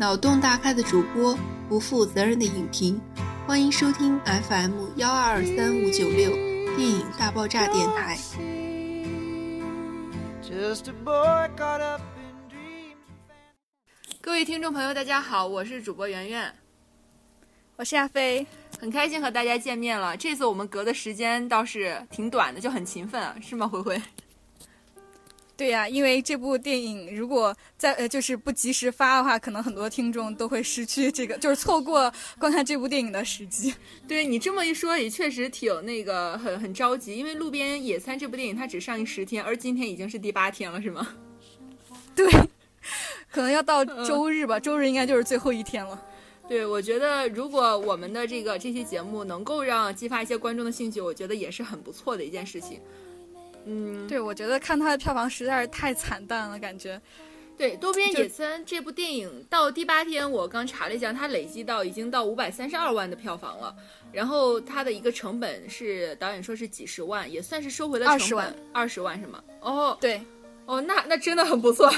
脑洞大开的主播，不负责任的影评，欢迎收听 FM 幺二二三五九六电影大爆炸电台。各位听众朋友，大家好，我是主播圆圆，我是亚飞，很开心和大家见面了。这次我们隔的时间倒是挺短的，就很勤奋啊，是吗？灰灰。对呀，因为这部电影如果在呃就是不及时发的话，可能很多听众都会失去这个，就是错过观看这部电影的时机。对你这么一说，也确实挺那个很很着急，因为《路边野餐》这部电影它只上映十天，而今天已经是第八天了，是吗？对，可能要到周日吧，周日应该就是最后一天了。对，我觉得如果我们的这个这期节目能够让激发一些观众的兴趣，我觉得也是很不错的一件事情。嗯，对，我觉得看它的票房实在是太惨淡了，感觉。对，《多边野村》这部电影到第八天，我刚查了一下，它累计到已经到五百三十二万的票房了。然后它的一个成本是导演说是几十万，也算是收回了二十万，二十万是吗？哦，对，哦，那那真的很不错，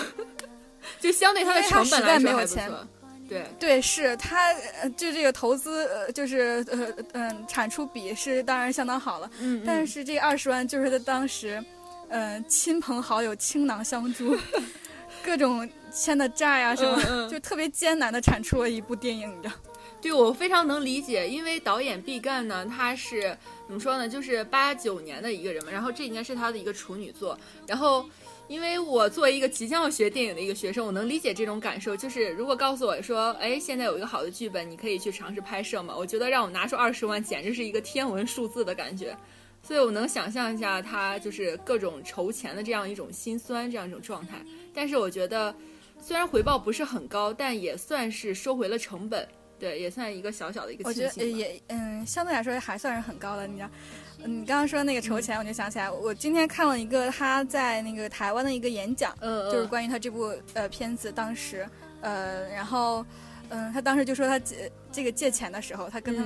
就相对它的成本来说还不错。对对，是他就这个投资，呃，就是呃嗯，产出比是当然相当好了。嗯，但是这二十万就是在当时，嗯，亲朋好友倾囊相助，各种欠的债呀什么，就特别艰难的产出了一部电影，你知道？对，我非常能理解，因为导演毕赣呢，他是怎么说呢？就是八九年的一个人嘛，然后这应该是他的一个处女作，然后。因为我作为一个即将要学电影的一个学生，我能理解这种感受。就是如果告诉我说，哎，现在有一个好的剧本，你可以去尝试拍摄嘛？我觉得让我拿出二十万，简直是一个天文数字的感觉。所以我能想象一下他就是各种筹钱的这样一种心酸，这样一种状态。但是我觉得，虽然回报不是很高，但也算是收回了成本，对，也算一个小小的一个。我觉得也嗯，相对来说还算是很高的，你知道。你刚刚说那个筹钱，我就想起来，我今天看了一个他在那个台湾的一个演讲，嗯就是关于他这部呃片子当时，呃，然后，嗯，他当时就说他借这个借钱的时候，他跟他，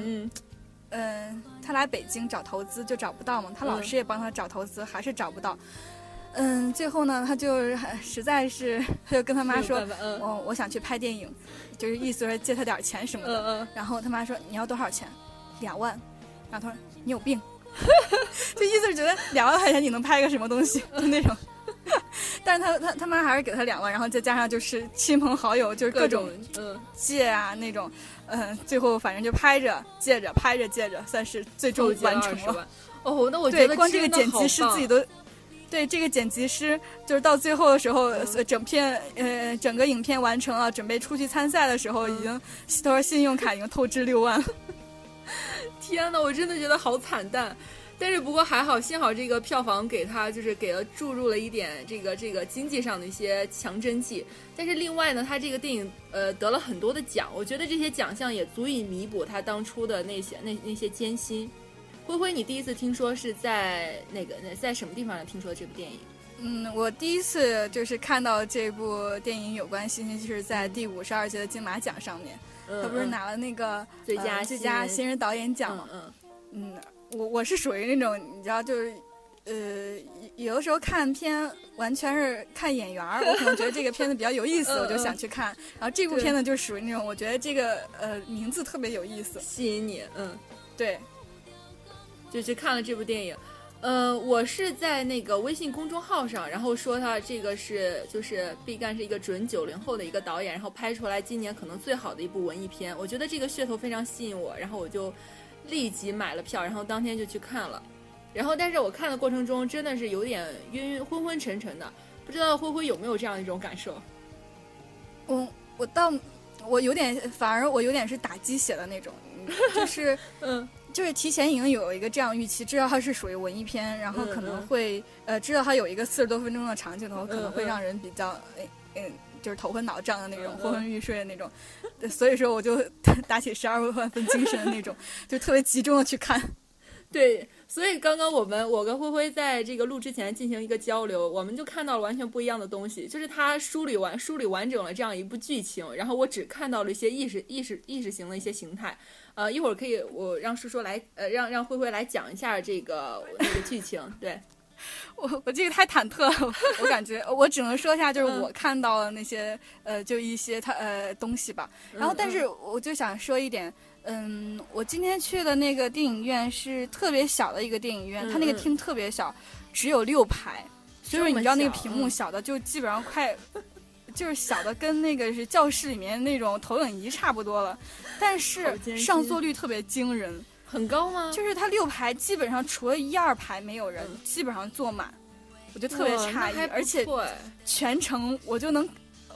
嗯，他来北京找投资就找不到嘛，他老师也帮他找投资，还是找不到，嗯，最后呢，他就实在是，他就跟他妈说，我我想去拍电影，就是意思说借他点钱什么的，然后他妈说你要多少钱？两万，然后他说你有病。就意思是觉得两万块钱你能拍个什么东西，就那种。但是他他他妈还是给他两万，然后再加上就是亲朋好友，就是各种嗯借啊那种，嗯，最后反正就拍着借着拍着借着，算是最终完成了。哦，那我觉得光这个剪辑师自己都，对这个剪辑师就是到最后的时候，整片呃整个影片完成了，准备出去参赛的时候，已经他说信用卡已经透支六万了。天呐，我真的觉得好惨淡，但是不过还好，幸好这个票房给他就是给了注入了一点这个这个经济上的一些强针剂。但是另外呢，他这个电影呃得了很多的奖，我觉得这些奖项也足以弥补他当初的那些那那些艰辛。灰灰，你第一次听说是在那个在什么地方听说这部电影？嗯，我第一次就是看到这部电影有关信息，就是在第五十二届的金马奖上面。他不是拿了那个最佳最佳新人导演奖吗？嗯嗯，我我是属于那种你知道，就是呃，有的时候看片完全是看演员儿，我可能觉得这个片子比较有意思，我就想去看。然后这部片子就属于那种，我觉得这个呃名字特别有意思，吸引你。嗯，对，就去看了这部电影。呃，我是在那个微信公众号上，然后说他这个是就是毕赣是一个准九零后的一个导演，然后拍出来今年可能最好的一部文艺片，我觉得这个噱头非常吸引我，然后我就立即买了票，然后当天就去看了，然后但是我看的过程中真的是有点晕晕昏昏沉沉的，不知道灰灰有没有这样一种感受？嗯我倒我有点，反而我有点是打鸡血的那种，就是 嗯。就是提前已经有一个这样预期，知道它是属于文艺片，然后可能会呃知道它有一个四十多分钟的长镜头，可能会让人比较嗯嗯就是头昏脑胀的那种，昏昏欲睡的那种，所以说我就 打起十二万分精神的那种，就特别集中的去看。对，所以刚刚我们我跟灰灰在这个录之前进行一个交流，我们就看到了完全不一样的东西，就是他梳理完梳理完整了这样一部剧情，然后我只看到了一些意识意识意识型的一些形态。呃，一会儿可以我让叔叔来，呃，让让灰灰来讲一下这个那个剧情。对，我我这个太忐忑了，我感觉我只能说一下，就是我看到了那些呃，就一些他呃东西吧。然后，但是我就想说一点，嗯，我今天去的那个电影院是特别小的一个电影院，它那个厅特别小，只有六排，所以说你知道那个屏幕小的就基本上快，就是小的跟那个是教室里面那种投影仪差不多了，但是上座率特别惊人。很高吗？就是它六排基本上除了一二排没有人，基本上坐满，我就特别诧异，而且全程我就能，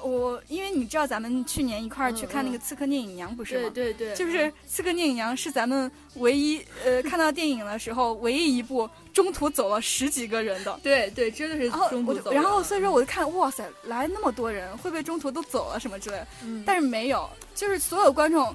我因为你知道咱们去年一块儿去看那个《刺客聂隐娘》不是吗？对对对，就是《刺客聂隐娘》是咱们唯一呃看到电影的时候唯一一部中途走了十几个人的。对对，真的是中途走。然后所以说我就看，哇塞，来那么多人，会不会中途都走了什么之类？嗯，但是没有，就是所有观众。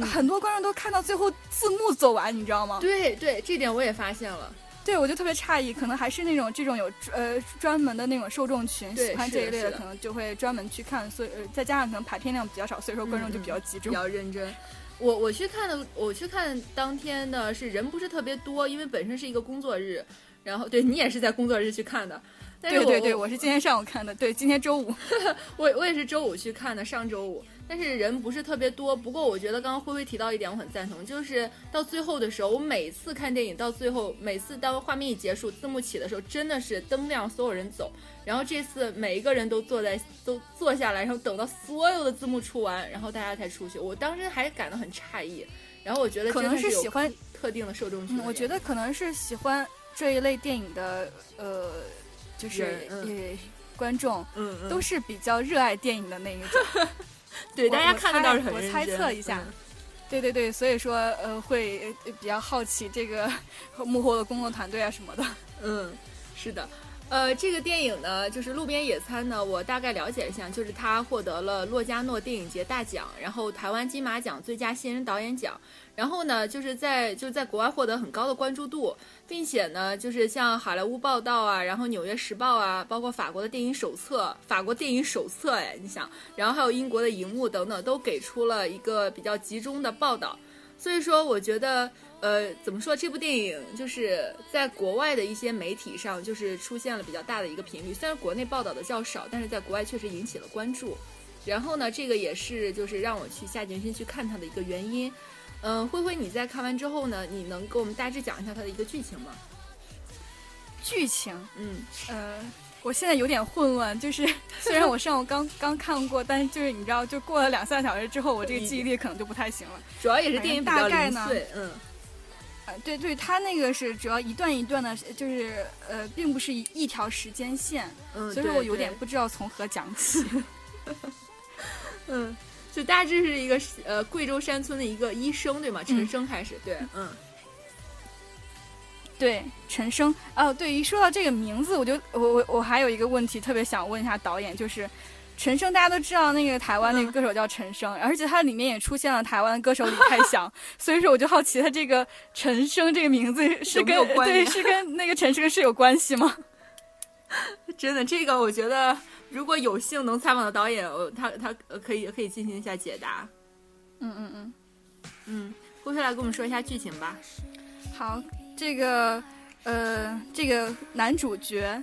很多观众都看到最后字幕走完，你知道吗？对对，这点我也发现了。对，我就特别诧异，可能还是那种这种有呃专门的那种受众群，喜欢这一类的，可能就会专门去看。所以呃再加上可能排片量比较少，所以说观众就比较集中，比较认真。我我去看的，我去看当天的是人不是特别多，因为本身是一个工作日。然后对你也是在工作日去看的。对对对，我是今天上午看的。对，今天周五，我我也是周五去看的，上周五。但是人不是特别多，不过我觉得刚刚灰灰提到一点，我很赞同，就是到最后的时候，我每次看电影到最后，每次当画面一结束，字幕起的时候，真的是灯亮，所有人走。然后这次每一个人都坐在都坐下来，然后等到所有的字幕出完，然后大家才出去。我当时还感到很诧异。然后我觉得可能是喜欢特定的受众群。我觉得可能是喜欢这一类电影的呃，就是观众，嗯嗯，都是比较热爱电影的那一种。对，大家看的倒是很我猜测。一下，对对对，所以说呃会比较好奇这个 幕后的工作团队啊什么的。嗯，是的，呃，这个电影呢，就是《路边野餐》呢，我大概了解一下，就是他获得了洛迦诺电影节大奖，然后台湾金马奖最佳新人导演奖。然后呢，就是在就在国外获得很高的关注度，并且呢，就是像好莱坞报道啊，然后纽约时报啊，包括法国的电影手册，法国电影手册，哎，你想，然后还有英国的荧幕等等，都给出了一个比较集中的报道。所以说，我觉得，呃，怎么说，这部电影就是在国外的一些媒体上，就是出现了比较大的一个频率。虽然国内报道的较少，但是在国外确实引起了关注。然后呢，这个也是就是让我去下决心去看它的一个原因。嗯，灰灰，你在看完之后呢？你能给我们大致讲一下它的一个剧情吗？剧情，嗯，呃，我现在有点混乱，就是 虽然我上午刚 刚看过，但是就是你知道，就过了两三个小时之后，我这个记忆力可能就不太行了。主要也是电影大概呢，嗯，呃，对对，它那个是主要一段一段的，就是呃，并不是一一条时间线，嗯，所以说我有点不知道从何讲起。嗯。就大致是一个呃贵州山村的一个医生对吗？陈生开始对，嗯，对陈生哦，对，一说到这个名字，我就我我我还有一个问题特别想问一下导演，就是陈升大家都知道那个台湾那个歌手叫陈升，而且他里面也出现了台湾的歌手李泰祥，所以说我就好奇他这个陈升这个名字是跟对是跟那个陈升是有关系吗？真的，这个我觉得。如果有幸能采访到导演，他他可以可以进行一下解答。嗯嗯嗯，嗯，接下来跟我们说一下剧情吧。好，这个呃，这个男主角，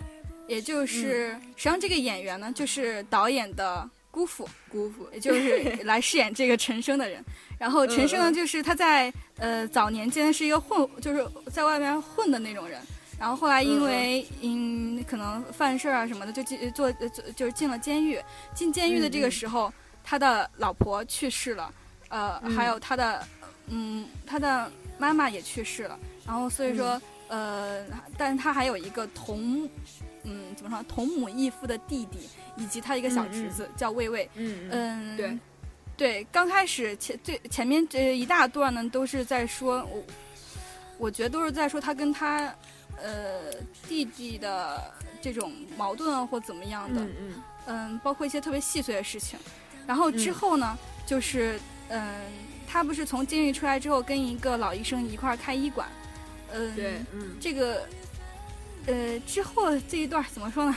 也就是实际上这个演员呢，就是导演的姑父，姑父，也就是 来饰演这个陈升的人。然后陈升呢，就是他在呃早年间是一个混，就是在外面混的那种人。然后后来因为嗯可能犯事儿啊什么的，就进做做就是进了监狱。进监狱的这个时候，他的老婆去世了，呃，还有他的嗯他的妈妈也去世了。然后所以说呃，但是他还有一个同嗯怎么说同母异父的弟弟，以及他一个小侄子叫魏魏。嗯嗯对对，刚开始前最前面这一大段呢都是在说，我我觉得都是在说他跟他。呃，弟弟的这种矛盾啊，或怎么样的，嗯嗯，包括一些特别细碎的事情。然后之后呢，就是嗯，他不是从监狱出来之后，跟一个老医生一块儿开医馆，嗯，对，嗯，这个呃之后这一段怎么说呢？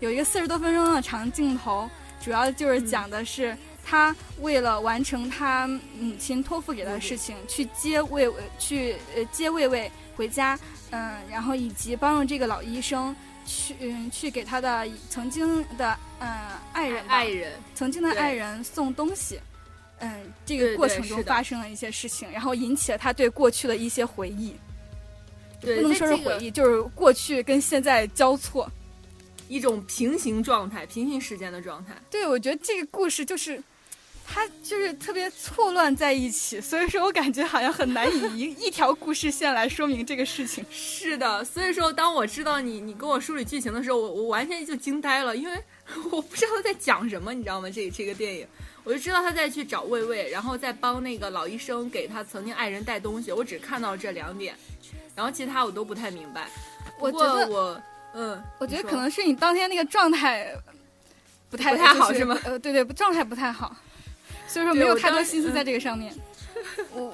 有一个四十多分钟的长镜头，主要就是讲的是他为了完成他母亲托付给他的事情，去接魏去呃接魏魏回家，嗯，然后以及帮助这个老医生去嗯去给他的曾经的嗯爱人爱人曾经的爱人送东西，嗯，这个过程中发生了一些事情，然后引起了他对过去的一些回忆，不能说是回忆，就是过去跟现在交错。一种平行状态，平行时间的状态。对，我觉得这个故事就是，它就是特别错乱在一起，所以说我感觉好像很难以一 一条故事线来说明这个事情。是的，所以说当我知道你你跟我梳理剧情的时候，我我完全就惊呆了，因为 我不知道他在讲什么，你知道吗？这这个电影，我就知道他在去找魏魏，然后再帮那个老医生给他曾经爱人带东西，我只看到这两点，然后其他我都不太明白。我觉得我。嗯，我觉得可能是你当天那个状态不太不太好，是吗？呃，对对，状态不太好，所以说没有太多心思在这个上面。我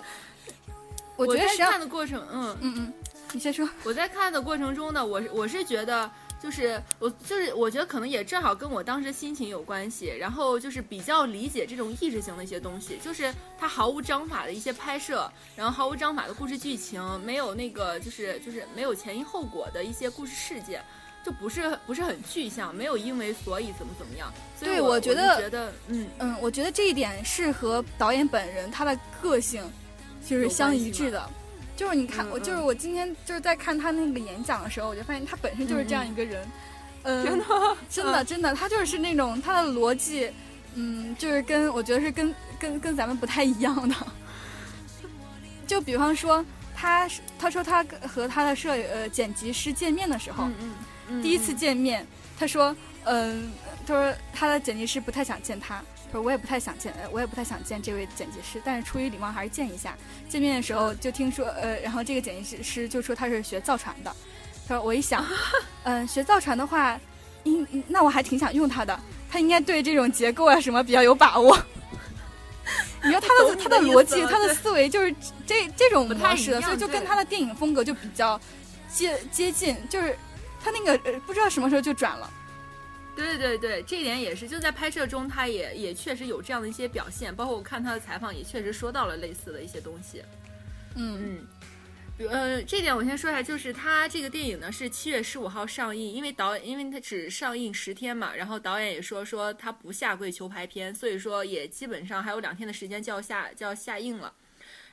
我觉得看的过程，嗯嗯嗯，你先说。我在看的过程中呢，我我是觉得，就是我就是我觉得可能也正好跟我当时心情有关系，然后就是比较理解这种意识型的一些东西，就是它毫无章法的一些拍摄，然后毫无章法的故事剧情，没有那个就是就是没有前因后果的一些故事事件。就不是不是很具象，没有因为所以怎么怎么样。对，我觉得觉得嗯嗯，我觉得这一点是和导演本人他的个性就是相一致的。就是你看，我就是我今天就是在看他那个演讲的时候，我就发现他本身就是这样一个人。嗯，真的 真的真的，他就是那种他的逻辑，嗯，就是跟我觉得是跟跟跟咱们不太一样的。就比方说，他他说他和他的摄呃剪辑师见面的时候，嗯嗯。第一次见面，他说：“嗯，他说他的剪辑师不太想见，他说我也不太想见，我也不太想见这位剪辑师，但是出于礼貌还是见一下。见面的时候就听说，呃，然后这个剪辑师就说他是学造船的，他说我一想，嗯，学造船的话，应那我还挺想用他的，他应该对这种结构啊什么比较有把握。你说他的他的逻辑，他的思维就是这这种模式的，所以就跟他的电影风格就比较接接近，就是。”他那个呃，不知道什么时候就转了。对对对，这一点也是，就在拍摄中，他也也确实有这样的一些表现。包括我看他的采访，也确实说到了类似的一些东西。嗯嗯，比呃，这点我先说一下，就是他这个电影呢是七月十五号上映，因为导演因为他只上映十天嘛，然后导演也说说他不下跪求排片，所以说也基本上还有两天的时间就要下就要下映了。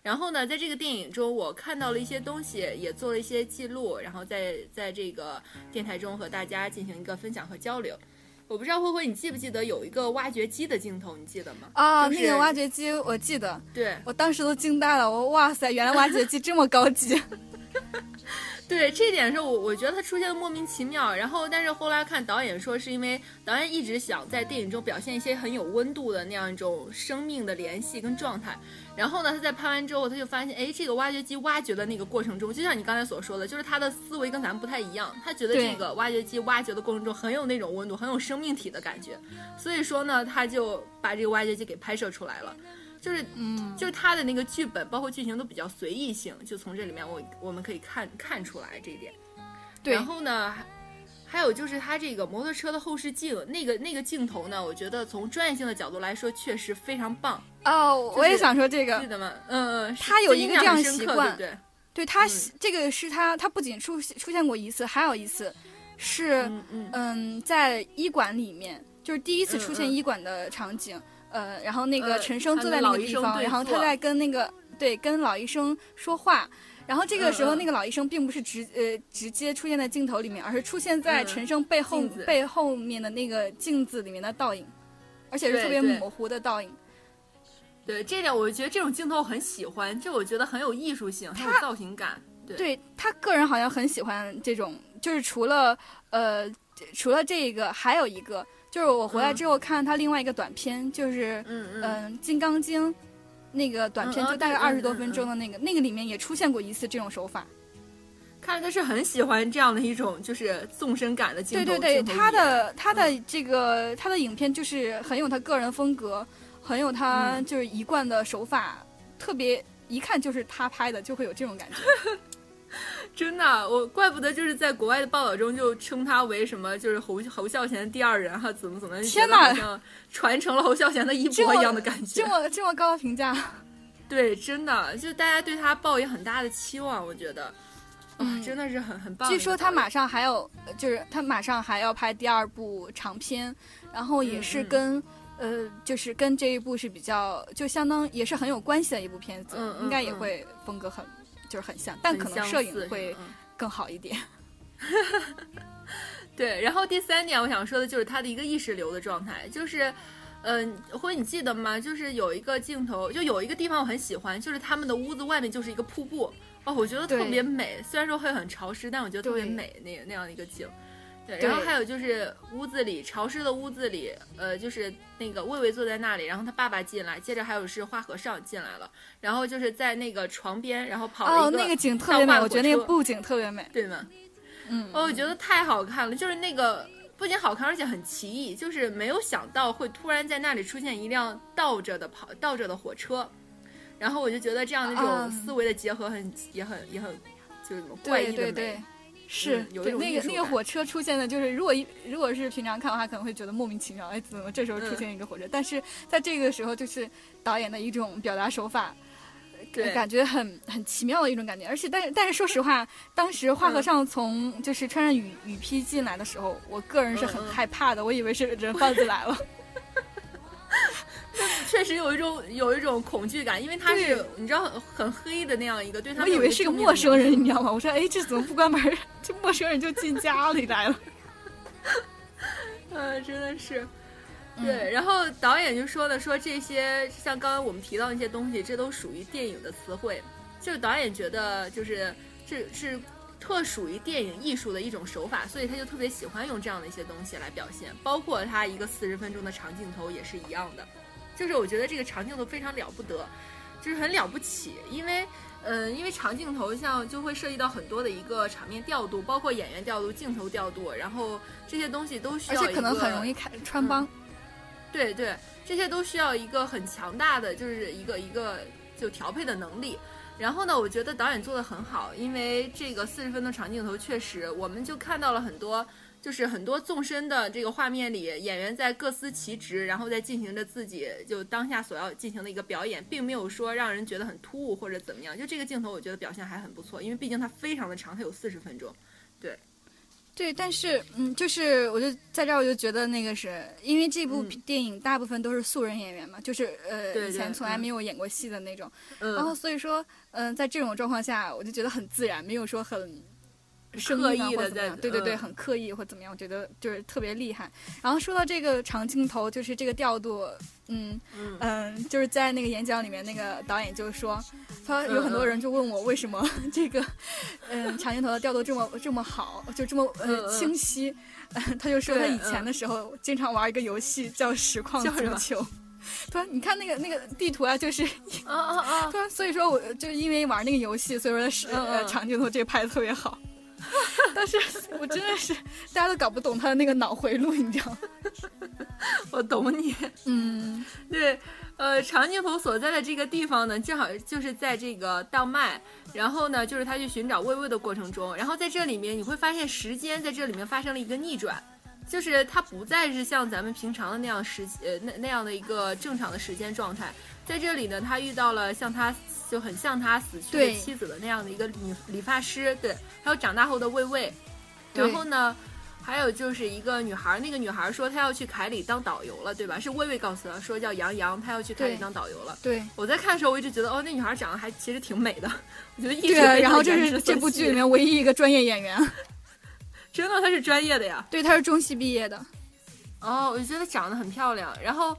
然后呢，在这个电影中，我看到了一些东西，也做了一些记录，然后在在这个电台中和大家进行一个分享和交流。我不知道慧慧，你记不记得有一个挖掘机的镜头？你记得吗？啊，那个挖掘机我记得，对我当时都惊呆了，我哇塞，原来挖掘机这么高级。对这点是我我觉得他出现的莫名其妙，然后但是后来看导演说是因为导演一直想在电影中表现一些很有温度的那样一种生命的联系跟状态，然后呢他在拍完之后他就发现哎这个挖掘机挖掘的那个过程中，就像你刚才所说的，就是他的思维跟咱们不太一样，他觉得这个挖掘机挖掘的过程中很有那种温度，很有生命体的感觉，所以说呢他就把这个挖掘机给拍摄出来了。就是，嗯，就是他的那个剧本，包括剧情都比较随意性，就从这里面我我们可以看看出来这一点。对，然后呢，还有就是他这个摩托车的后视镜，那个那个镜头呢，我觉得从专业性的角度来说，确实非常棒。哦，我也想说这个，记得吗？嗯嗯，他有一个这样习惯，对对？对他这个是他，他不仅出出现过一次，还有一次是嗯，在医馆里面，就是第一次出现医馆的场景。呃，然后那个陈升坐在那个地方，然后他在跟那个对跟老医生说话，然后这个时候那个老医生并不是直呃直接出现在镜头里面，而是出现在陈升背后背后面的那个镜子里面的倒影，而且是特别模糊的倒影。对这点，我觉得这种镜头很喜欢，就我觉得很有艺术性，很有造型感。对他个人好像很喜欢这种，就是除了呃除了这个，还有一个。就是我回来之后看了他另外一个短片，就是嗯嗯《金刚经》那个短片，就大概二十多分钟的那个，那个里面也出现过一次这种手法。看来他是很喜欢这样的一种就是纵深感的镜头。对对对，他的他的这个他的影片就是很有他个人风格，很有他就是一贯的手法，特别一看就是他拍的，就会有这种感觉。真的，我怪不得就是在国外的报道中就称他为什么，就是侯侯孝贤第二人哈，怎么怎么，天哪，像传承了侯孝贤的衣钵一样的感觉，这么这么高的评价，对，真的，就大家对他抱有很大的期望，我觉得，嗯，真的是很很棒。据说他马上还有，就是他马上还要拍第二部长片，然后也是跟呃，就是跟这一部是比较，就相当也是很有关系的一部片子，嗯，应该也会风格很。就是很像，但可能摄影会更好一点。对，然后第三点我想说的就是他的一个意识流的状态，就是，嗯，或者你记得吗？就是有一个镜头，就有一个地方我很喜欢，就是他们的屋子外面就是一个瀑布，哦，我觉得特别美。虽然说会很潮湿，但我觉得特别美，那那样的一个景。对，然后还有就是屋子里潮湿的屋子里，呃，就是那个魏魏坐在那里，然后他爸爸进来，接着还有是花和尚进来了，然后就是在那个床边，然后跑了一个哦，那个景特别美，我觉得那个布景特别美，对吗？嗯，哦，我觉得太好看了，就是那个不仅好看，而且很奇异，就是没有想到会突然在那里出现一辆倒着的跑倒着的火车，然后我就觉得这样的一种思维的结合很也很也很就是怪异的美。是，有那个那个火车出现的，就是如果一如果是平常看的话，可能会觉得莫名其妙，哎，怎么这时候出现一个火车？但是在这个时候，就是导演的一种表达手法，对，感觉很很奇妙的一种感觉。而且，但是但是说实话，当时花和尚从就是穿上雨雨披进来的时候，我个人是很害怕的，我以为是人贩子来了。确实有一种有一种恐惧感，因为他是你知道很很黑的那样一个，对他我以为是个陌生人，你知道吗？我说哎，这怎么不关门？这陌生人就进家里来了。呃，真的是，对。然后导演就说了，说这些像刚刚我们提到那些东西，这都属于电影的词汇。就是导演觉得，就是这是特属于电影艺术的一种手法，所以他就特别喜欢用这样的一些东西来表现。包括他一个四十分钟的长镜头也是一样的。就是我觉得这个长镜头非常了不得，就是很了不起，因为，嗯，因为长镜头像就会涉及到很多的一个场面调度，包括演员调度、镜头调度，然后这些东西都需要，而且可能很容易开穿帮。对对，这些都需要一个很强大的，就是一个一个就调配的能力。然后呢，我觉得导演做的很好，因为这个四十分钟长镜头确实，我们就看到了很多。就是很多纵深的这个画面里，演员在各司其职，然后在进行着自己就当下所要进行的一个表演，并没有说让人觉得很突兀或者怎么样。就这个镜头，我觉得表现还很不错，因为毕竟它非常的长，它有四十分钟。对，对，但是嗯，就是我就在这儿，我就觉得那个是因为这部电影大部分都是素人演员嘛，就是呃以前从来没有演过戏的那种，然后所以说嗯，在这种状况下，我就觉得很自然，没有说很。刻意的在对对对，很刻意或怎么样，我觉得就是特别厉害。然后说到这个长镜头，就是这个调度，嗯嗯，就是在那个演讲里面，那个导演就说，他有很多人就问我为什么 这个嗯长镜头的调度这么这么好，就这么呃清晰。他就说他以前的时候经常玩一个游戏叫实况足球。他说你看那个那个地图啊，就是啊啊啊！他说所以说我就因为玩那个游戏，所以说他是呃长镜头这个拍的特别好。但是我真的是，大家都搞不懂他的那个脑回路，你知道？我懂你，嗯，对，呃，长镜头所在的这个地方呢，正好就是在这个当麦，然后呢，就是他去寻找微微的过程中，然后在这里面你会发现时间在这里面发生了一个逆转，就是它不再是像咱们平常的那样时呃那那样的一个正常的时间状态，在这里呢，他遇到了像他。就很像他死去的妻子的那样的一个女理发师，对，还有长大后的魏魏，然后呢，还有就是一个女孩，那个女孩说她要去凯里当导游了，对吧？是魏魏告诉她说叫杨洋，她要去凯里当导游了。对，我在看的时候我一直觉得哦，那女孩长得还其实挺美的，我觉得一直对，然后这是这部剧里面唯一一个专业演员，真的她是专业的呀？对，她是中戏毕业的。哦，我就觉得长得很漂亮，然后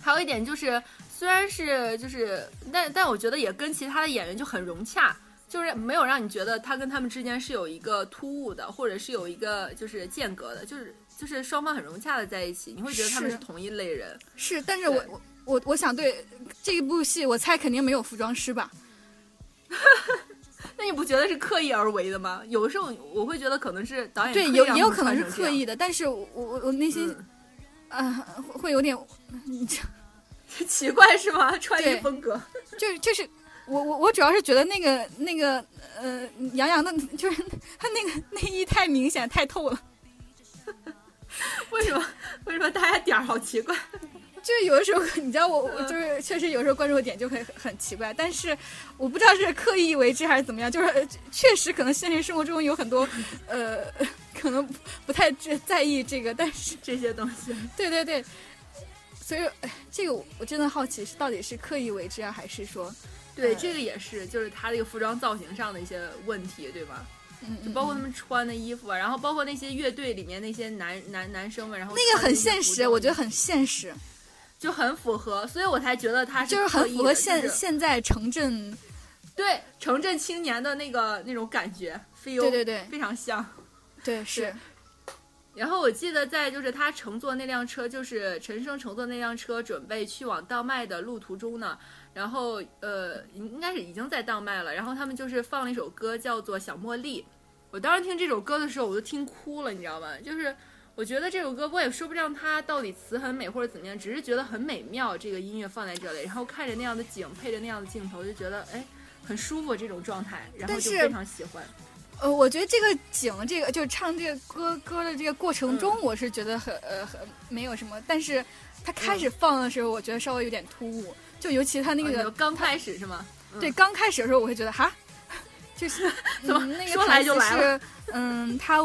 还有一点就是。虽然是就是，但但我觉得也跟其他的演员就很融洽，就是没有让你觉得他跟他们之间是有一个突兀的，或者是有一个就是间隔的，就是就是双方很融洽的在一起，你会觉得他们是同一类人。是，但是我我我我想对这一部戏，我猜肯定没有服装师吧？那你不觉得是刻意而为的吗？有时候我会觉得可能是导演对有也有可能是刻意的，但是我我我内心啊会有点。奇怪是吗？穿衣风格，就是就是我我我主要是觉得那个那个呃杨洋的，就是 他那个内衣太明显太透了。为什么？为什么大家点儿好奇怪？就是有的时候，你知道我我就是确实有时候关注的点就很很奇怪，但是我不知道是刻意为之还是怎么样，就是确实可能现实生活中有很多呃可能不太在意这个，但是这些东西，对对对，所以这个我真的好奇是到底是刻意为之啊，还是说对这个也是就是他这个服装造型上的一些问题，对吧？嗯，就包括他们穿的衣服啊，然后包括那些乐队里面那些男男男生们，然后那个很现实，我觉得很现实。就很符合，所以我才觉得他是就是很符合现现在城镇，对城镇青年的那个那种感觉，feel，对对对，非常像，对是。然后我记得在就是他乘坐那辆车，就是陈升乘坐那辆车准备去往当麦的路途中呢，然后呃应该是已经在当麦了，然后他们就是放了一首歌叫做《小茉莉》，我当时听这首歌的时候我都听哭了，你知道吗？就是。我觉得这首歌我也说不上它到底词很美或者怎么样，只是觉得很美妙。这个音乐放在这里，然后看着那样的景，配着那样的镜头，就觉得哎，很舒服这种状态，然后就非常喜欢。呃，我觉得这个景，这个就是唱这个歌歌的这个过程中，我是觉得很呃很没有什么。但是他开始放的时候，我觉得稍微有点突兀，就尤其他那个刚开始是吗？对，刚开始的时候我会觉得哈，就是 怎么那个说来就来了？嗯，他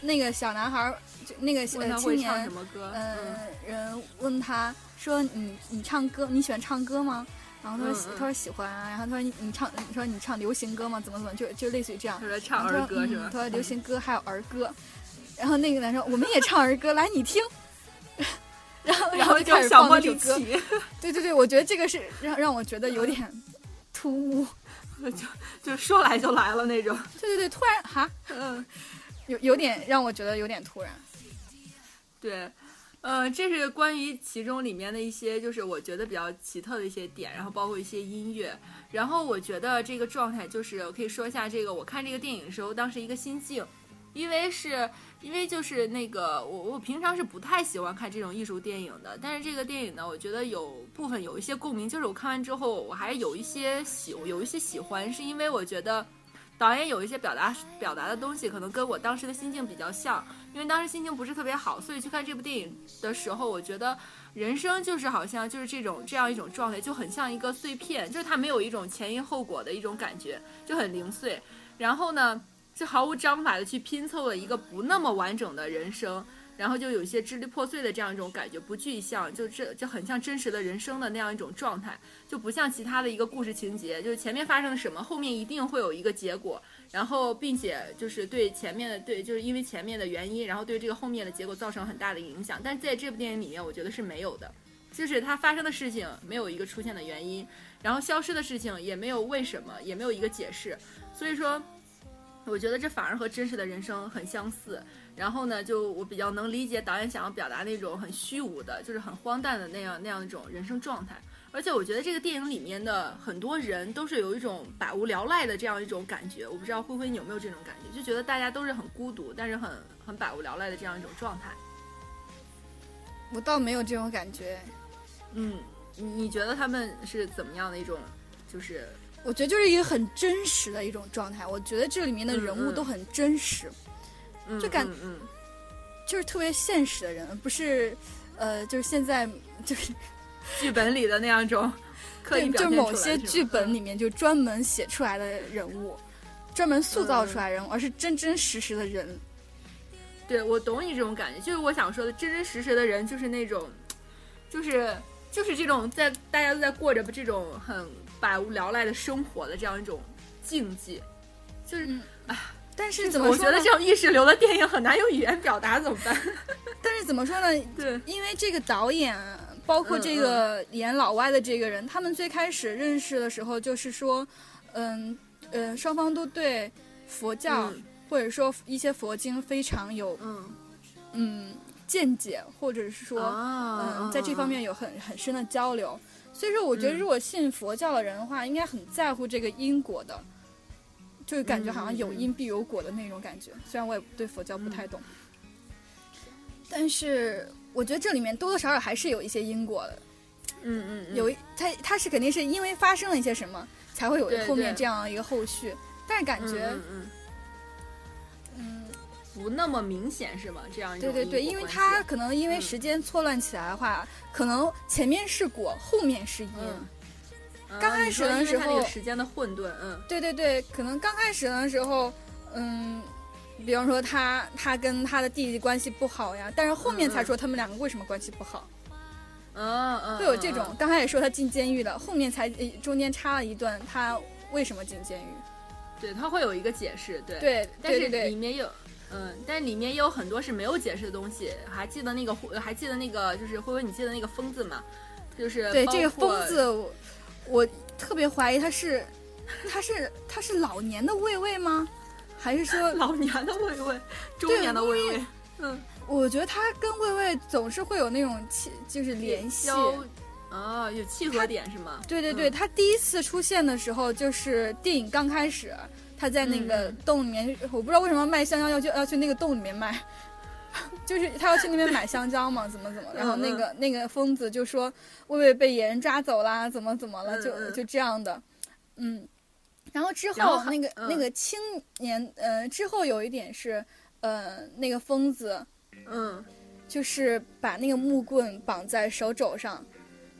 那个小男孩。那个青年，嗯，人问他说：“你你唱歌，你喜欢唱歌吗？”然后他说：“他说喜欢啊。”然后他说：“你你唱，你说你唱流行歌吗？怎么怎么？就就类似于这样。”他说：“唱儿歌是吧？”他说：“流行歌还有儿歌。”然后那个男生：“我们也唱儿歌，来你听。”然后 然后就开始放那首歌。对对对，我觉得这个是让让我觉得有点突兀，就就说来就来了那种。对对对，突然哈，嗯，有有点让我觉得有点突然。对，呃，这是关于其中里面的一些，就是我觉得比较奇特的一些点，然后包括一些音乐，然后我觉得这个状态就是我可以说一下这个，我看这个电影的时候当时一个心境，因为是因为就是那个我我平常是不太喜欢看这种艺术电影的，但是这个电影呢，我觉得有部分有一些共鸣，就是我看完之后我还有一些喜有一些喜欢，是因为我觉得。导演有一些表达表达的东西，可能跟我当时的心境比较像，因为当时心情不是特别好，所以去看这部电影的时候，我觉得人生就是好像就是这种这样一种状态，就很像一个碎片，就是它没有一种前因后果的一种感觉，就很零碎，然后呢，就毫无章法的去拼凑了一个不那么完整的人生。然后就有一些支离破碎的这样一种感觉，不具象，就这就很像真实的人生的那样一种状态，就不像其他的一个故事情节，就是前面发生了什么，后面一定会有一个结果，然后并且就是对前面的对，就是因为前面的原因，然后对这个后面的结果造成很大的影响。但在这部电影里面，我觉得是没有的，就是它发生的事情没有一个出现的原因，然后消失的事情也没有为什么，也没有一个解释，所以说，我觉得这反而和真实的人生很相似。然后呢，就我比较能理解导演想要表达那种很虚无的，就是很荒诞的那样那样一种人生状态。而且我觉得这个电影里面的很多人都是有一种百无聊赖的这样一种感觉。我不知道灰灰你有没有这种感觉，就觉得大家都是很孤独，但是很很百无聊赖的这样一种状态。我倒没有这种感觉。嗯，你你觉得他们是怎么样的一种？就是我觉得就是一个很真实的一种状态。我觉得这里面的人物都很真实。就感，嗯，就是特别现实的人，不是，呃，就是现在就是剧本里的那样种，刻意就某些剧本里面就专门写出来的人物，专门塑造出来人物，而是真真实实的人。对，我懂你这种感觉，就是我想说的，真真实实的人，就是那种，就是就是这种在大家都在过着这种很百无聊赖的生活的这样一种境界，就是，哎。但是怎么说？我觉得这种意识流的电影很难用语言表达，怎么办？但是怎么说呢？对，因为这个导演，包括这个演老外的这个人，他们最开始认识的时候，就是说，嗯呃，双方都对佛教或者说一些佛经非常有嗯。嗯见解，或者是说嗯在这方面有很很深的交流。所以说，我觉得如果信佛教的人的话，应该很在乎这个因果的。就感觉好像有因必有果的那种感觉，虽然我也对佛教不太懂，但是我觉得这里面多多少少还是有一些因果的。嗯嗯，有他他是肯定是因为发生了一些什么，才会有后面这样一个后续。但是感觉，嗯，嗯，不那么明显是吗？这样一对对对，因为他可能因为时间错乱起来的话，可能前面是果，后面是因。刚开始的时候，时间的混沌，嗯，对对对，可能刚开始的时候，嗯，比方说他他跟他的弟弟关系不好呀，但是后面才说他们两个为什么关系不好，嗯嗯，会有这种，刚开始说他进监狱了，后面才中间插了一段他为什么进监狱，对他会有一个解释，对对，但是里面有，嗯，但是里面也有很多是没有解释的东西，还记得那个还记得那个就是灰灰，你记得那个疯子吗？就是对这个疯子。我特别怀疑他是，他是他是老年的魏魏吗？还是说 老年的魏魏，中年的魏魏？嗯，我觉得他跟魏魏总是会有那种契，就是联系。啊，有契合点是吗？对对对，他第一次出现的时候就是电影刚开始，他在那个洞里面，我不知道为什么卖香蕉要去要去那个洞里面卖。就是他要去那边买香蕉嘛，怎么怎么，然后那个那个疯子就说魏魏被野人抓走啦，怎么怎么了，就就这样的，嗯，然后之后那个那个青年，呃，之后有一点是，呃，那个疯子，嗯，就是把那个木棍绑在手肘上，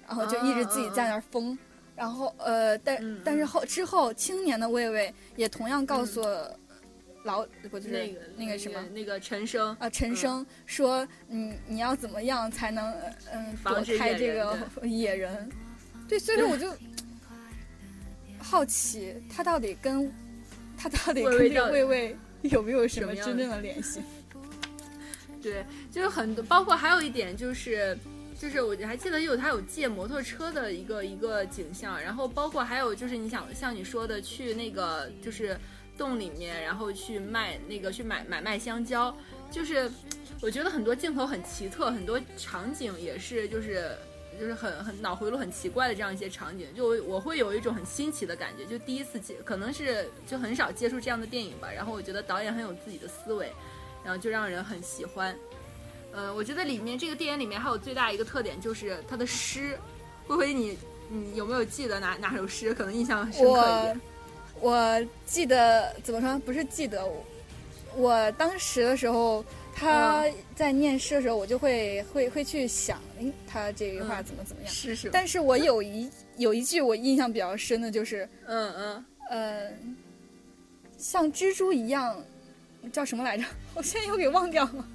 然后就一直自己在那儿疯，然后呃，但但是后之后青年的魏魏也同样告诉。老不就是那个那个什么那个陈生啊？陈生说：“你你要怎么样才能嗯躲开这个野人？”对，所以说我就好奇他到底跟他到底跟这个魏魏有没有什么真正的联系？对，就是很多，包括还有一点就是，就是我还记得有他有借摩托车的一个一个景象，然后包括还有就是你想像你说的去那个就是。洞里面，然后去卖那个去买买卖香蕉，就是我觉得很多镜头很奇特，很多场景也是就是就是很很脑回路很奇怪的这样一些场景，就我会有一种很新奇的感觉，就第一次接可能是就很少接触这样的电影吧。然后我觉得导演很有自己的思维，然后就让人很喜欢。呃，我觉得里面这个电影里面还有最大一个特点就是它的诗，灰灰你你有没有记得哪哪首诗可能印象深刻一点？我记得怎么说？不是记得，我当时的时候，他在念诗的时候，我就会会会去想，哎，他这句话怎么怎么样？是是。但是我有一有一句我印象比较深的就是，嗯嗯呃，像蜘蛛一样，叫什么来着？我现在又给忘掉了。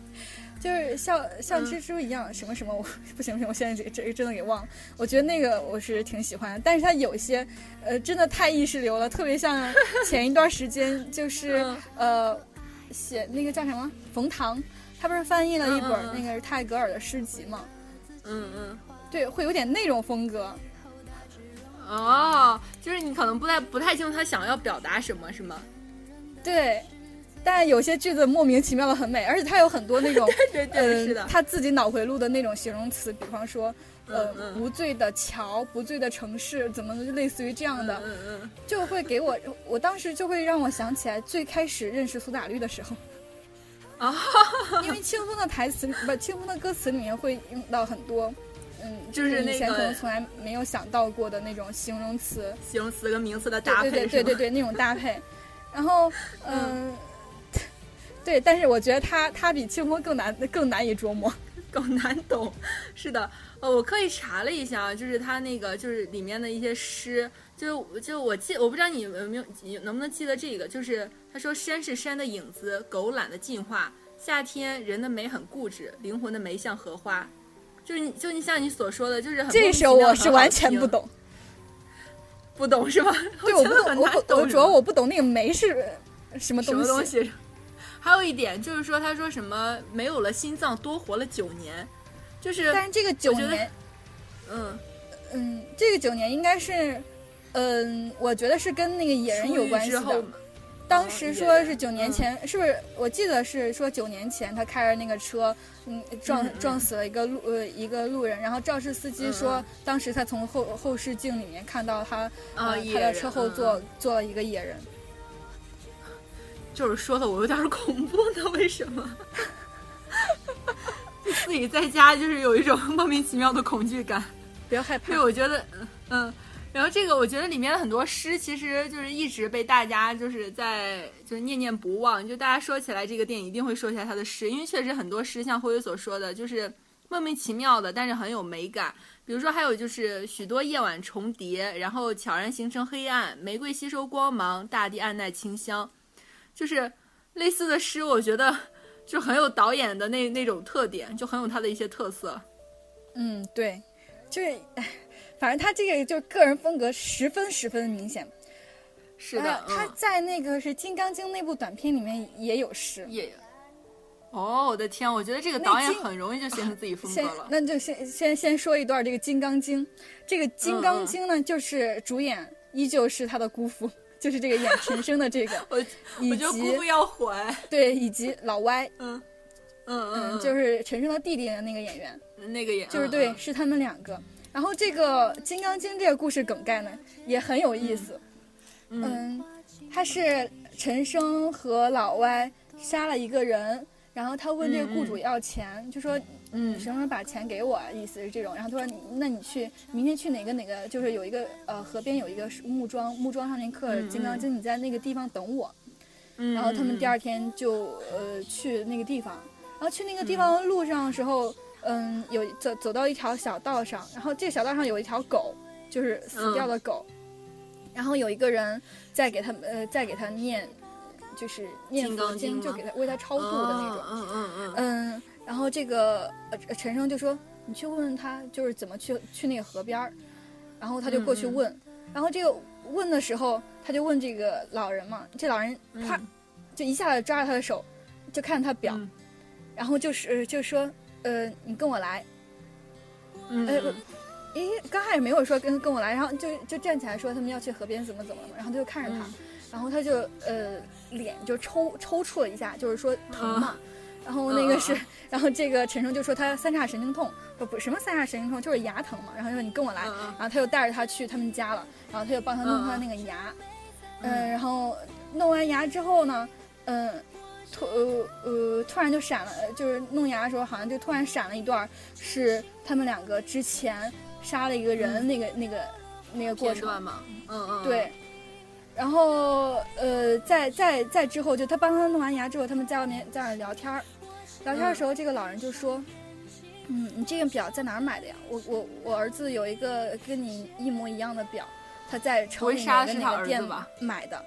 就是像像蜘蛛一样，什么什么，我不行不行，我现在这这真的给忘了。我觉得那个我是挺喜欢的，但是它有些，呃，真的太意识流了，特别像前一段时间就是 呃，写那个叫什么冯唐，他不是翻译了一本那个泰戈尔的诗集吗？嗯嗯，对，会有点那种风格。哦，就是你可能不太不太清楚他想要表达什么，是吗？对。但有些句子莫名其妙的很美，而且他有很多那种，对对是的，他自己脑回路的那种形容词，比方说，呃，不醉的桥，不醉的城市，怎么类似于这样的，就会给我，我当时就会让我想起来最开始认识苏打绿的时候，啊，因为清风的台词不，清风的歌词里面会用到很多，嗯，就是以前可能从来没有想到过的那种形容词，形容词跟名词的搭配，对对对对对，那种搭配，然后嗯。对，但是我觉得他他比清风更难更难以琢磨，更难懂。是的，呃，我刻意查了一下，就是他那个就是里面的一些诗，就就我记，我不知道你有没有你能不能记得这个，就是他说山是山的影子，狗懒的进化。夏天人的美很固执，灵魂的美像荷花。就是你就你像你所说的，就是很这首我是完全不懂，不懂是吧？对，我不懂，我我主要我不懂那个梅是什么东西。还有一点就是说，他说什么没有了心脏多活了九年，就是，但是这个九年，嗯嗯，这个九年应该是，嗯，我觉得是跟那个野人有关系的。当时说是九年前，是不是？我记得是说九年前他开着那个车，嗯，撞撞死了一个路呃一个路人，然后肇事司机说，当时他从后后视镜里面看到他啊他的车后座坐了一个野人。就是说的我有点恐怖呢，为什么？自己在家就是有一种莫名其妙的恐惧感，不要害怕。对，我觉得，嗯，然后这个我觉得里面的很多诗，其实就是一直被大家就是在就是念念不忘。就大家说起来这个电影，一定会说起来他的诗，因为确实很多诗，像辉辉所说的，就是莫名其妙的，但是很有美感。比如说还有就是许多夜晚重叠，然后悄然形成黑暗，玫瑰吸收光芒，大地按耐清香，就是类似的诗，我觉得就很有导演的那那种特点，就很有他的一些特色。嗯，对，就是。反正他这个就个人风格十分十分的明显，是的，他在那个是《金刚经》那部短片里面也有诗，也有。哦，我的天，我觉得这个导演很容易就形成自己风格了。那就先先先说一段这个《金刚经》，这个《金刚经》呢，就是主演依旧是他的姑父，就是这个演陈升的这个，我我觉得姑父要火哎。对，以及老歪，嗯嗯嗯，就是陈升的弟弟的那个演员，那个演就是对，是他们两个。然后这个《金刚经》这个故事梗概呢也很有意思，嗯，他是陈升和老歪杀了一个人，然后他问这个雇主要钱，就说，嗯，什么时候把钱给我，意思是这种。然后他说，那你去明天去哪个哪个，就是有一个呃河边有一个木桩，木桩上面刻着《金刚经》，你在那个地方等我。然后他们第二天就呃去那个地方，然后去那个地方路上的时候。嗯，有走走到一条小道上，然后这个小道上有一条狗，就是死掉的狗，然后有一个人在给他呃在给他念，就是念佛经，就给他为他超度的那种。嗯嗯嗯。嗯，然后这个呃陈生就说：“你去问问他，就是怎么去去那个河边儿。”然后他就过去问，然后这个问的时候，他就问这个老人嘛，这老人啪就一下子抓着他的手，就看他表，然后就是就说。呃，你跟我来。嗯，呃，咦，刚开始没有说跟跟我来，然后就就站起来说他们要去河边怎么怎么了嘛，然后他就看着他，然后他就呃脸就抽抽搐了一下，就是说疼嘛，然后那个是，然后这个陈升就说他三叉神经痛，不不什么三叉神经痛，就是牙疼嘛，然后说你跟我来，然后他就带着他去他们家了，然后他就帮他弄他那个牙，嗯，然后弄完牙之后呢，嗯。突呃呃，突然就闪了，就是弄牙的时候，好像就突然闪了一段，是他们两个之前杀了一个人那个那个那个过程。嘛，嗯嗯，对。然后呃，在在在之后，就他帮他弄完牙之后，他们在外面在那聊天儿，聊天的时候，这个老人就说：“嗯，你这个表在哪儿买的呀？我我我儿子有一个跟你一模一样的表，他在城里面的那个店买的。”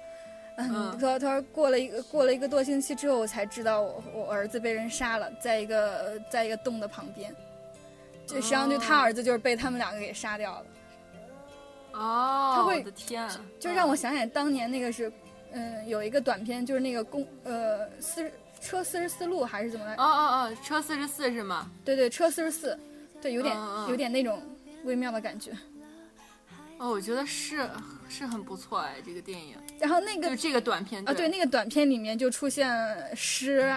嗯，他他说过了一个过了一个多星期之后，我才知道我我儿子被人杀了，在一个在一个洞的旁边，就实际上就他儿子就是被他们两个给杀掉了。哦，他会的天，就让我想起当年那个是，嗯，有一个短片，就是那个公呃四车四十四路还是怎么来？哦哦哦，车四十四是吗？对对，车四十四，对，有点有点那种微妙的感觉。哦，我觉得是是很不错哎，这个电影。然后那个就这个短片啊，对，那个短片里面就出现诗，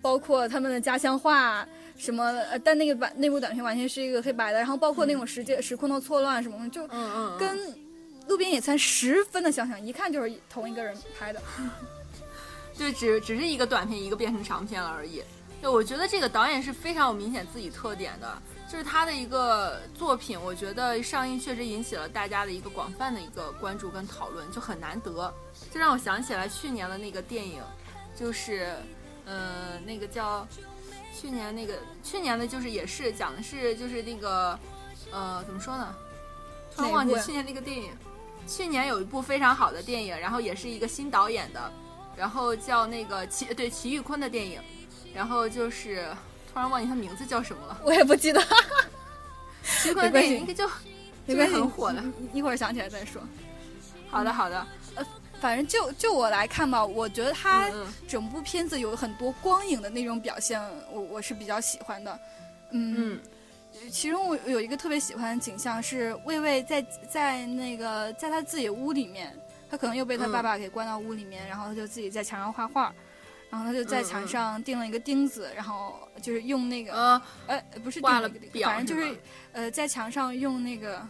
包括他们的家乡话什么，但那个版那部短片完全是一个黑白的，然后包括那种时间时空的错乱什么的，就跟《路边野餐》十分的相像，一看就是同一个人拍的。就只只是一个短片，一个变成长片了而已。对，我觉得这个导演是非常有明显自己特点的。就是他的一个作品，我觉得上映确实引起了大家的一个广泛的一个关注跟讨论，就很难得。就让我想起来去年的那个电影，就是，呃，那个叫去年那个去年的，就是也是讲的是就是那个，呃，怎么说呢？突然忘记去年那个电影。去年有一部非常好的电影，然后也是一个新导演的，然后叫那个齐对齐玉坤的电影，然后就是。突然忘记他名字叫什么了，我也不记得。奇怪电影应该就应该很火的，一会儿想起来再说。好的，好的。呃，反正就就我来看吧，我觉得他整部片子有很多光影的那种表现，我我是比较喜欢的。嗯，其中我有一个特别喜欢的景象是魏魏在在那个在他自己屋里面，他可能又被他爸爸给关到屋里面，然后他就自己在墙上画画。然后他就在墙上钉了一个钉子，然后就是用那个呃，呃，不是钉了表，反正就是呃，在墙上用那个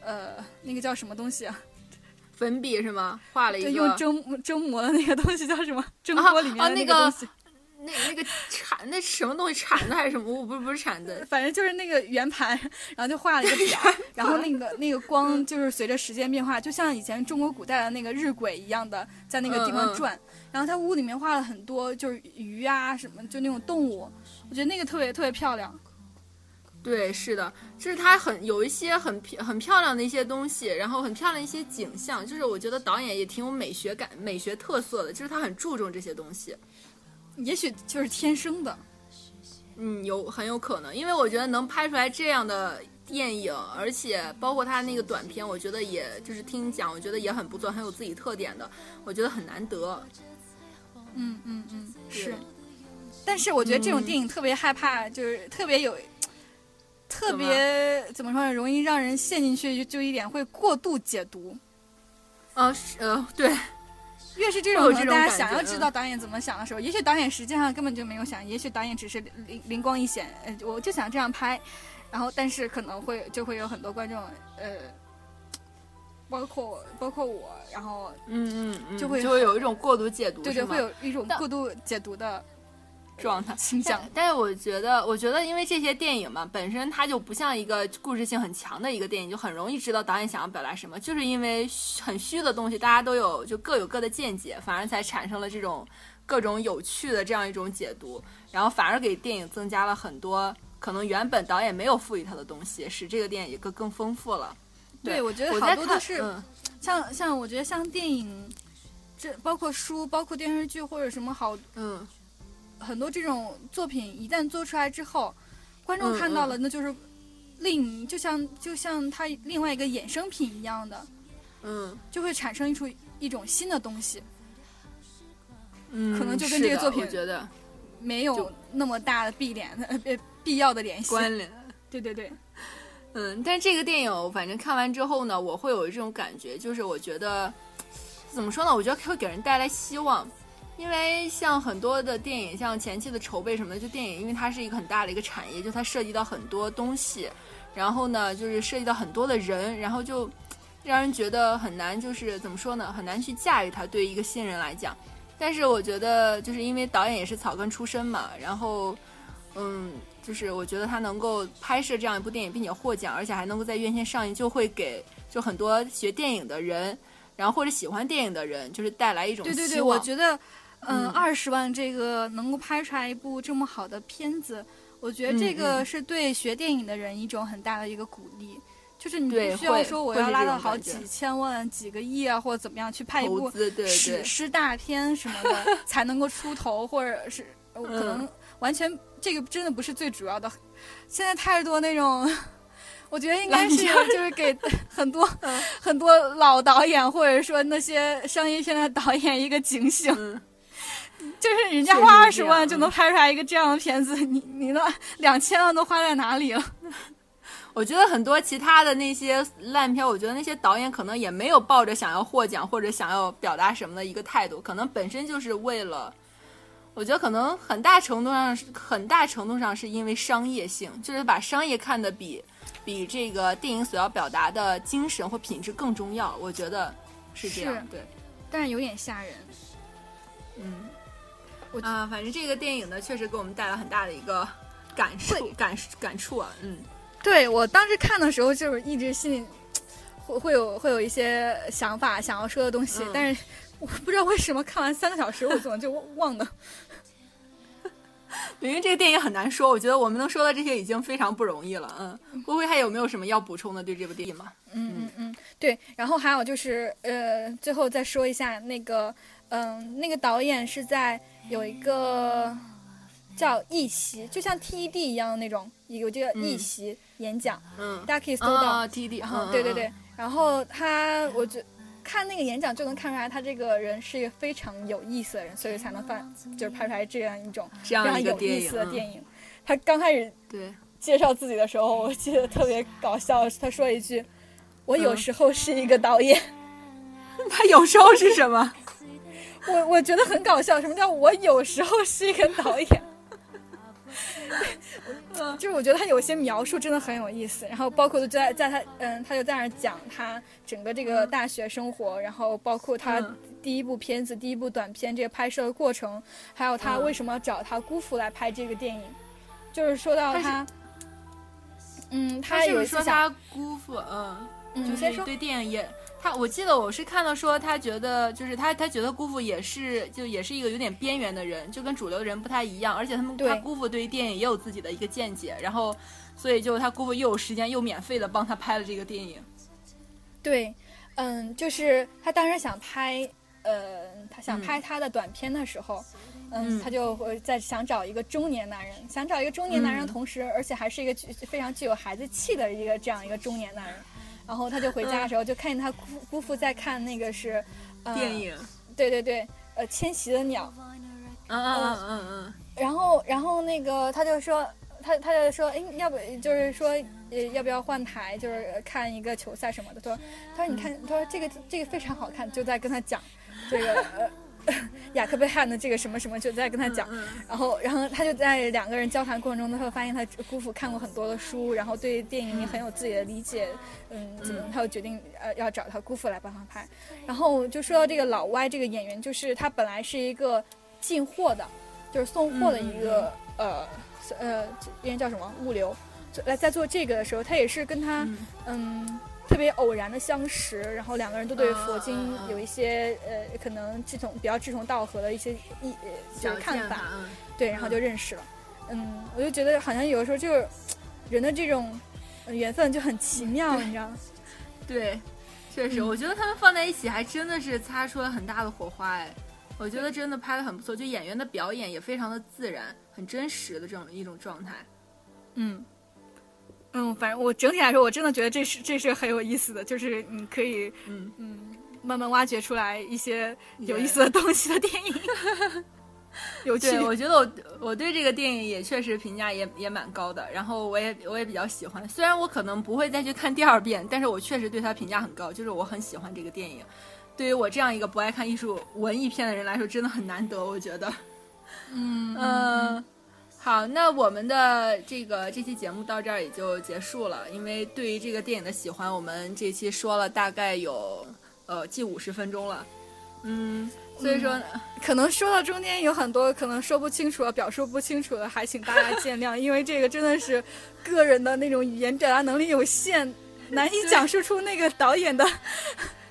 呃，那个叫什么东西啊？粉笔是吗？画了一个用蒸蒸馍的那个东西叫什么？蒸锅里面的那个东西。那那那个铲那什么东西铲子还是什么？我不是不是铲子，反正就是那个圆盘，然后就画了一个表，然后那个那个光就是随着时间变化，就像以前中国古代的那个日晷一样的在那个地方转。然后他屋里面画了很多就是鱼啊什么，就那种动物，我觉得那个特别特别漂亮。对，是的，就是它很有一些很很漂亮的一些东西，然后很漂亮一些景象，就是我觉得导演也挺有美学感、美学特色的，就是他很注重这些东西。也许就是天生的，嗯，有很有可能，因为我觉得能拍出来这样的电影，而且包括他那个短片，我觉得也就是听讲，我觉得也很不错，很有自己特点的，我觉得很难得。嗯嗯嗯，是。但是我觉得这种电影特别害怕，就是特别有。特别怎么说呢？容易让人陷进去，就就一点会过度解读。呃，呃，对，越是这种大家想要知道导演怎么想的时候，也许导演实际上根本就没有想，也许导演只是灵灵光一现，呃，我就想这样拍，然后但是可能会就会有很多观众，呃，包括包括我，然后嗯嗯嗯，就会就会有一种过度解读，对对，会有一种过度解读的。状态 但是我觉得，我觉得，因为这些电影嘛，本身它就不像一个故事性很强的一个电影，就很容易知道导演想要表达什么。就是因为很虚的东西，大家都有就各有各的见解，反而才产生了这种各种有趣的这样一种解读，然后反而给电影增加了很多可能原本导演没有赋予它的东西，使这个电影更更丰富了。对，我觉得好多都是像像我觉得像电影，这包括书，包括电视剧或者什么好，嗯。很多这种作品一旦做出来之后，观众看到了，那就是另就像就像它另外一个衍生品一样的，嗯，就会产生出一种新的东西，嗯，可能就跟这个作品觉得。没有那么大的必联的必要的联系。关联，对对对，嗯，但这个电影反正看完之后呢，我会有这种感觉，就是我觉得怎么说呢？我觉得会给人带来希望。因为像很多的电影，像前期的筹备什么的，就电影，因为它是一个很大的一个产业，就它涉及到很多东西，然后呢，就是涉及到很多的人，然后就让人觉得很难，就是怎么说呢，很难去驾驭它。对于一个新人来讲，但是我觉得，就是因为导演也是草根出身嘛，然后，嗯，就是我觉得他能够拍摄这样一部电影，并且获奖，而且还能够在院线上映，就会给就很多学电影的人，然后或者喜欢电影的人，就是带来一种对对对，我觉得。嗯，二十万这个能够拍出来一部这么好的片子，我觉得这个是对学电影的人一种很大的一个鼓励。就是你不需要说我要拉到好几千万、几个亿啊，或者怎么样去拍一部史诗大片什么的 才能够出头，或者是可能完全这个真的不是最主要的。现在太多那种，我觉得应该是就是给 很多很多老导演或者说那些商业片的导演一个警醒。就是人家花二十万就能拍出来一个这样的片子，你你那两千万都花在哪里了？我觉得很多其他的那些烂片，我觉得那些导演可能也没有抱着想要获奖或者想要表达什么的一个态度，可能本身就是为了，我觉得可能很大程度上很大程度上是因为商业性，就是把商业看得比比这个电影所要表达的精神或品质更重要。我觉得是这样，对，但是有点吓人，嗯。啊，反正这个电影呢，确实给我们带来很大的一个感受、感感触啊。嗯，对我当时看的时候，就是一直心里会会有会有一些想法想要说的东西，但是我不知道为什么看完三个小时，我怎么就忘了。因为这个电影很难说，我觉得我们能说到这些已经非常不容易了。嗯，灰灰还有没有什么要补充的对这部电影吗？嗯嗯嗯，对。然后还有就是，呃，最后再说一下那个，嗯，那个导演是在。有一个叫一席，就像 TED 一样的那种，有这个一席演讲，嗯，大家可以搜到 TED，嗯，对对对。然后他，我觉看那个演讲就能看出来，他这个人是一个非常有意思的人，所以才能放，就是拍出来这样一种非常有意思的电影。他刚开始对介绍自己的时候，我记得特别搞笑，他说一句：“我有时候是一个导演。”他有时候是什么？我我觉得很搞笑，什么叫我有时候是一个导演？就是我觉得他有些描述真的很有意思，然后包括就在在他嗯，他就在那儿讲他整个这个大学生活，然后包括他第一部片子、第一部短片这个拍摄的过程，还有他为什么要找他姑父来拍这个电影，就是说到他，嗯，他有说他姑父，嗯，就是对电影也。他我记得我是看到说他觉得就是他他觉得姑父也是就也是一个有点边缘的人，就跟主流人不太一样，而且他们他姑父对于电影也有自己的一个见解，然后所以就他姑父又有时间又免费的帮他拍了这个电影。对，嗯，就是他当时想拍，呃，他想拍他的短片的时候，嗯，他就会在想找一个中年男人，想找一个中年男人，同时而且还是一个具非常具有孩子气的一个这样一个中年男人。然后他就回家的时候，就看见他姑姑父在看那个是电影，对对对，呃，迁徙的鸟，嗯嗯嗯嗯，然后然后那个他就说，他他就说，哎，要不就是说，呃，要不要换台，就是看一个球赛什么的？他说，他说你看，他说这个这个非常好看，就在跟他讲这个。雅克贝汉的这个什么什么就在跟他讲，然后然后他就在两个人交谈过程中，他会发现他姑父看过很多的书，然后对电影也很有自己的理解，嗯，他就决定呃要找他姑父来帮他拍。然后就说到这个老歪这个演员，就是他本来是一个进货的，就是送货的一个呃呃，应该叫什么物流，来在做这个的时候，他也是跟他嗯。特别偶然的相识，然后两个人都对佛经有一些呃，可能志同比较志同道合的一些意就是看法，对，然后就认识了。嗯，我就觉得好像有的时候就是人的这种缘分就很奇妙，你知道吗？对，确实，我觉得他们放在一起还真的是擦出了很大的火花哎。我觉得真的拍的很不错，就演员的表演也非常的自然，很真实的这种一种状态。嗯。嗯，反正我整体来说，我真的觉得这是这是很有意思的，就是你可以嗯嗯慢慢挖掘出来一些有意思的东西的电影。有趣，我觉得我我对这个电影也确实评价也也蛮高的，然后我也我也比较喜欢。虽然我可能不会再去看第二遍，但是我确实对它评价很高，就是我很喜欢这个电影。对于我这样一个不爱看艺术文艺片的人来说，真的很难得，我觉得。嗯嗯。好，那我们的这个这期节目到这儿也就结束了。因为对于这个电影的喜欢，我们这期说了大概有呃近五十分钟了。嗯，所以说可能说到中间有很多可能说不清楚、表述不清楚的，还请大家见谅。因为这个真的是个人的那种语言表达能力有限，难以讲述出那个导演的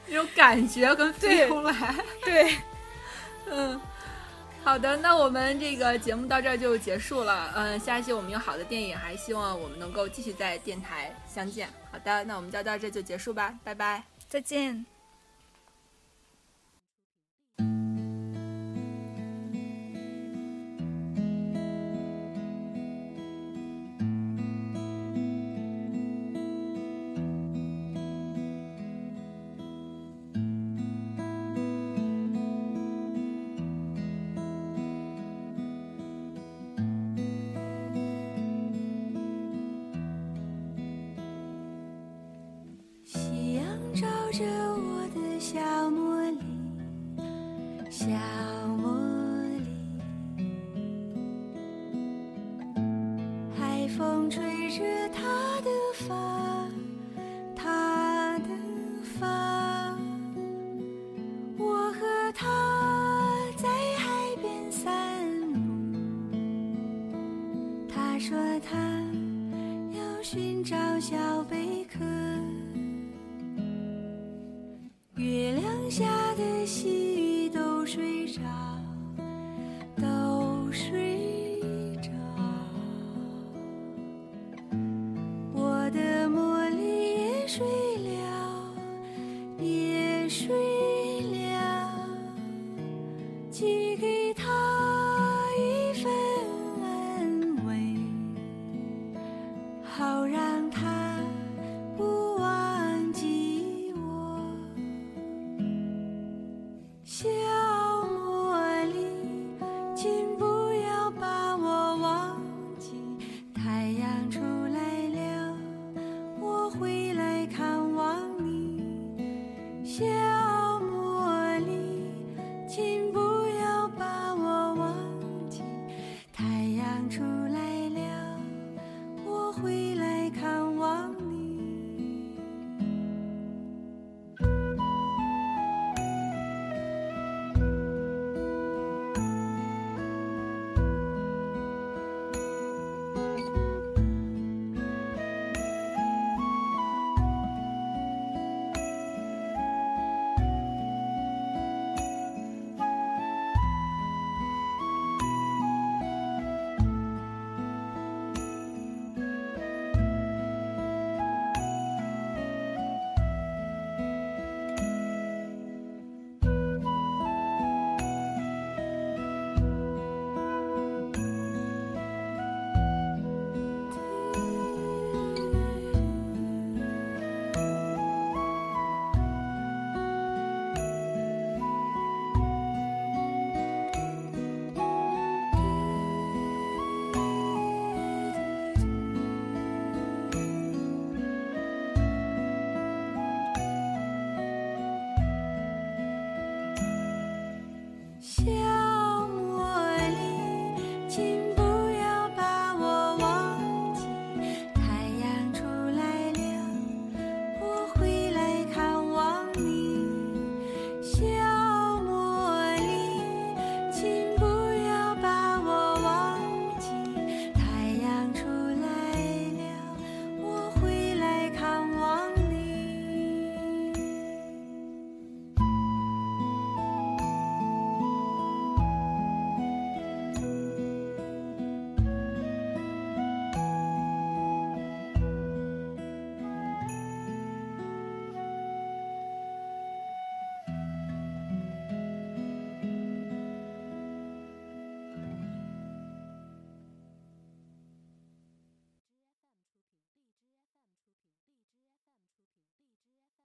那种感觉跟 feel 来。对，嗯。好的，那我们这个节目到这儿就结束了。嗯，下一期我们有好的电影，还希望我们能够继续在电台相见。好的，那我们就到这就结束吧，拜拜，再见。